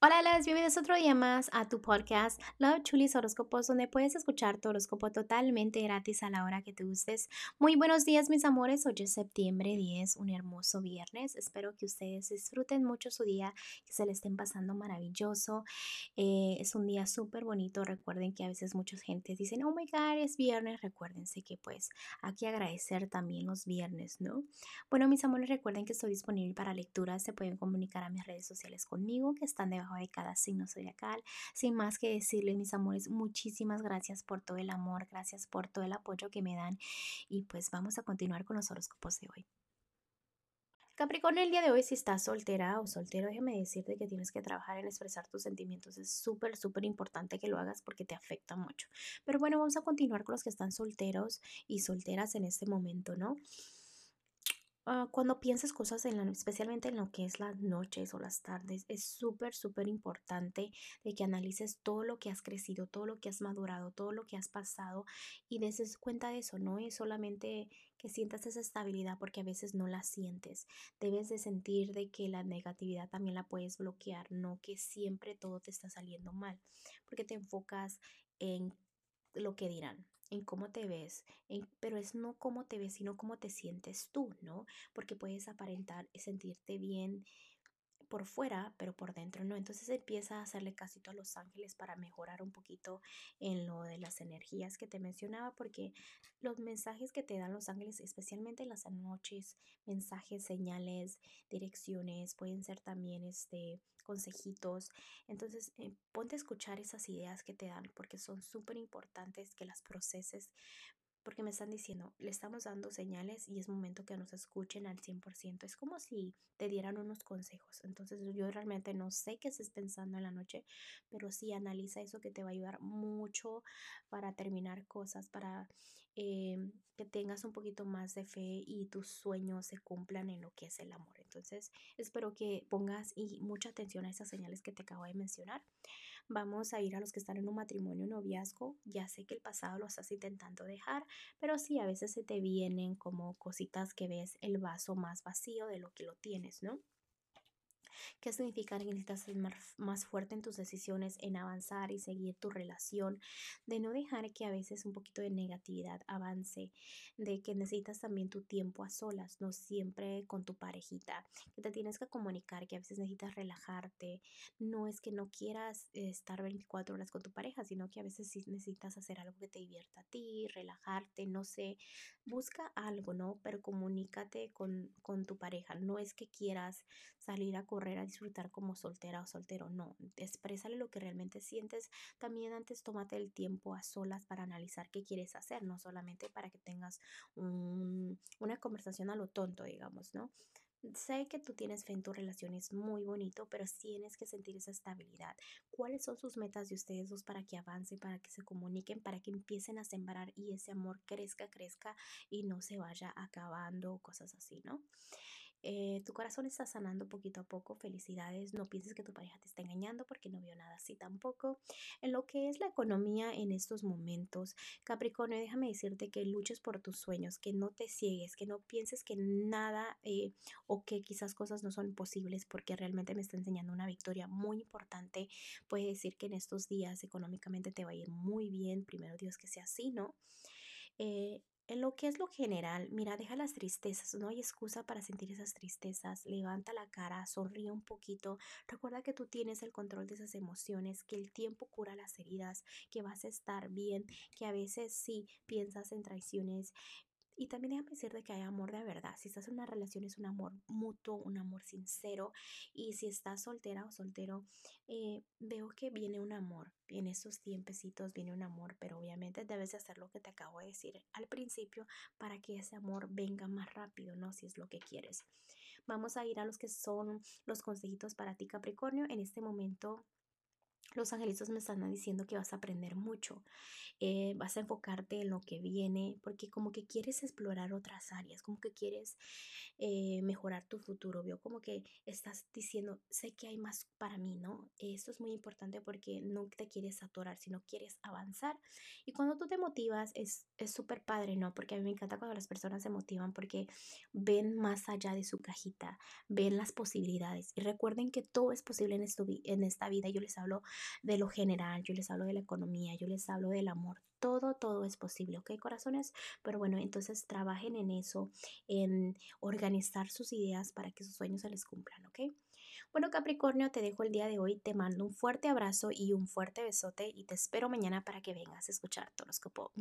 Hola, las bienvenidos otro día más a tu podcast Love Chulis Horóscopos, donde puedes escuchar tu horóscopo totalmente gratis a la hora que te gustes. Muy buenos días, mis amores. Hoy es septiembre 10, un hermoso viernes. Espero que ustedes disfruten mucho su día, que se le estén pasando maravilloso. Eh, es un día súper bonito. Recuerden que a veces muchas gentes dicen, oh my god, es viernes. Recuérdense que pues aquí agradecer también los viernes, ¿no? Bueno, mis amores, recuerden que estoy disponible para lecturas. Se pueden comunicar a mis redes sociales conmigo, que están debajo de cada signo zodiacal. Sin más que decirles, mis amores, muchísimas gracias por todo el amor, gracias por todo el apoyo que me dan y pues vamos a continuar con los horóscopos de hoy. Capricornio, el día de hoy, si estás soltera o soltero, déjame decirte que tienes que trabajar en expresar tus sentimientos. Es súper, súper importante que lo hagas porque te afecta mucho. Pero bueno, vamos a continuar con los que están solteros y solteras en este momento, ¿no? Ah, cuando pienses cosas, en la, especialmente en lo que es las noches o las tardes, es súper, súper importante de que analices todo lo que has crecido, todo lo que has madurado, todo lo que has pasado y des cuenta de eso, no es solamente que sientas esa estabilidad porque a veces no la sientes. Debes de sentir de que la negatividad también la puedes bloquear, no que siempre todo te está saliendo mal, porque te enfocas en lo que dirán, en cómo te ves, pero es no cómo te ves, sino cómo te sientes tú, ¿no? Porque puedes aparentar sentirte bien por fuera, pero por dentro no. Entonces empieza a hacerle casito a los ángeles para mejorar un poquito en lo de las energías que te mencionaba, porque los mensajes que te dan los ángeles, especialmente en las noches, mensajes, señales, direcciones, pueden ser también este consejitos. Entonces, eh, ponte a escuchar esas ideas que te dan porque son súper importantes que las proceses porque me están diciendo, le estamos dando señales y es momento que nos escuchen al 100%. Es como si te dieran unos consejos. Entonces yo realmente no sé qué estés pensando en la noche, pero sí analiza eso que te va a ayudar mucho para terminar cosas, para eh, que tengas un poquito más de fe y tus sueños se cumplan en lo que es el amor. Entonces espero que pongas y mucha atención a esas señales que te acabo de mencionar. Vamos a ir a los que están en un matrimonio, noviazgo. Ya sé que el pasado lo estás intentando dejar, pero sí, a veces se te vienen como cositas que ves el vaso más vacío de lo que lo tienes, ¿no? ¿Qué significa que necesitas ser más fuerte en tus decisiones, en avanzar y seguir tu relación? De no dejar que a veces un poquito de negatividad avance, de que necesitas también tu tiempo a solas, no siempre con tu parejita, que te tienes que comunicar, que a veces necesitas relajarte. No es que no quieras estar 24 horas con tu pareja, sino que a veces sí necesitas hacer algo que te divierta a ti, relajarte, no sé, busca algo, ¿no? Pero comunícate con, con tu pareja. No es que quieras salir a correr a disfrutar como soltera o soltero, no, exprésale lo que realmente sientes. También antes tómate el tiempo a solas para analizar qué quieres hacer, no solamente para que tengas una conversación a lo tonto, digamos, ¿no? Sé que tú tienes fe en tu relación, es muy bonito, pero tienes que sentir esa estabilidad. ¿Cuáles son sus metas de ustedes dos para que avancen, para que se comuniquen, para que empiecen a sembrar y ese amor crezca, crezca y no se vaya acabando, cosas así, ¿no? Eh, tu corazón está sanando poquito a poco. Felicidades. No pienses que tu pareja te está engañando porque no vio nada así tampoco. En lo que es la economía en estos momentos, Capricornio, déjame decirte que luches por tus sueños, que no te ciegues, que no pienses que nada eh, o que quizás cosas no son posibles porque realmente me está enseñando una victoria muy importante. Puede decir que en estos días económicamente te va a ir muy bien. Primero Dios que sea así, ¿no? Eh, en lo que es lo general, mira, deja las tristezas, no hay excusa para sentir esas tristezas, levanta la cara, sonríe un poquito, recuerda que tú tienes el control de esas emociones, que el tiempo cura las heridas, que vas a estar bien, que a veces sí piensas en traiciones, y también déjame decirte que hay amor de verdad. Si estás en una relación es un amor mutuo, un amor sincero. Y si estás soltera o soltero, eh, veo que viene un amor. En esos tiempecitos viene un amor, pero obviamente debes de hacer lo que te acabo de decir al principio para que ese amor venga más rápido, ¿no? Si es lo que quieres. Vamos a ir a los que son los consejitos para ti, Capricornio. En este momento los angelitos me están diciendo que vas a aprender mucho, eh, vas a enfocarte en lo que viene, porque como que quieres explorar otras áreas, como que quieres eh, mejorar tu futuro, veo como que estás diciendo, sé que hay más para mí, ¿no? Esto es muy importante porque no te quieres atorar, sino quieres avanzar. Y cuando tú te motivas es súper padre, ¿no? Porque a mí me encanta cuando las personas se motivan porque ven más allá de su cajita, ven las posibilidades. Y recuerden que todo es posible en esta vida. Yo les hablo de lo general, yo les hablo de la economía, yo les hablo del amor. Todo, todo es posible, ¿ok, corazones? Pero bueno, entonces trabajen en eso, en organizar sus ideas para que sus sueños se les cumplan, ¿ok? Bueno, Capricornio, te dejo el día de hoy, te mando un fuerte abrazo y un fuerte besote y te espero mañana para que vengas a escuchar tu horóscopo.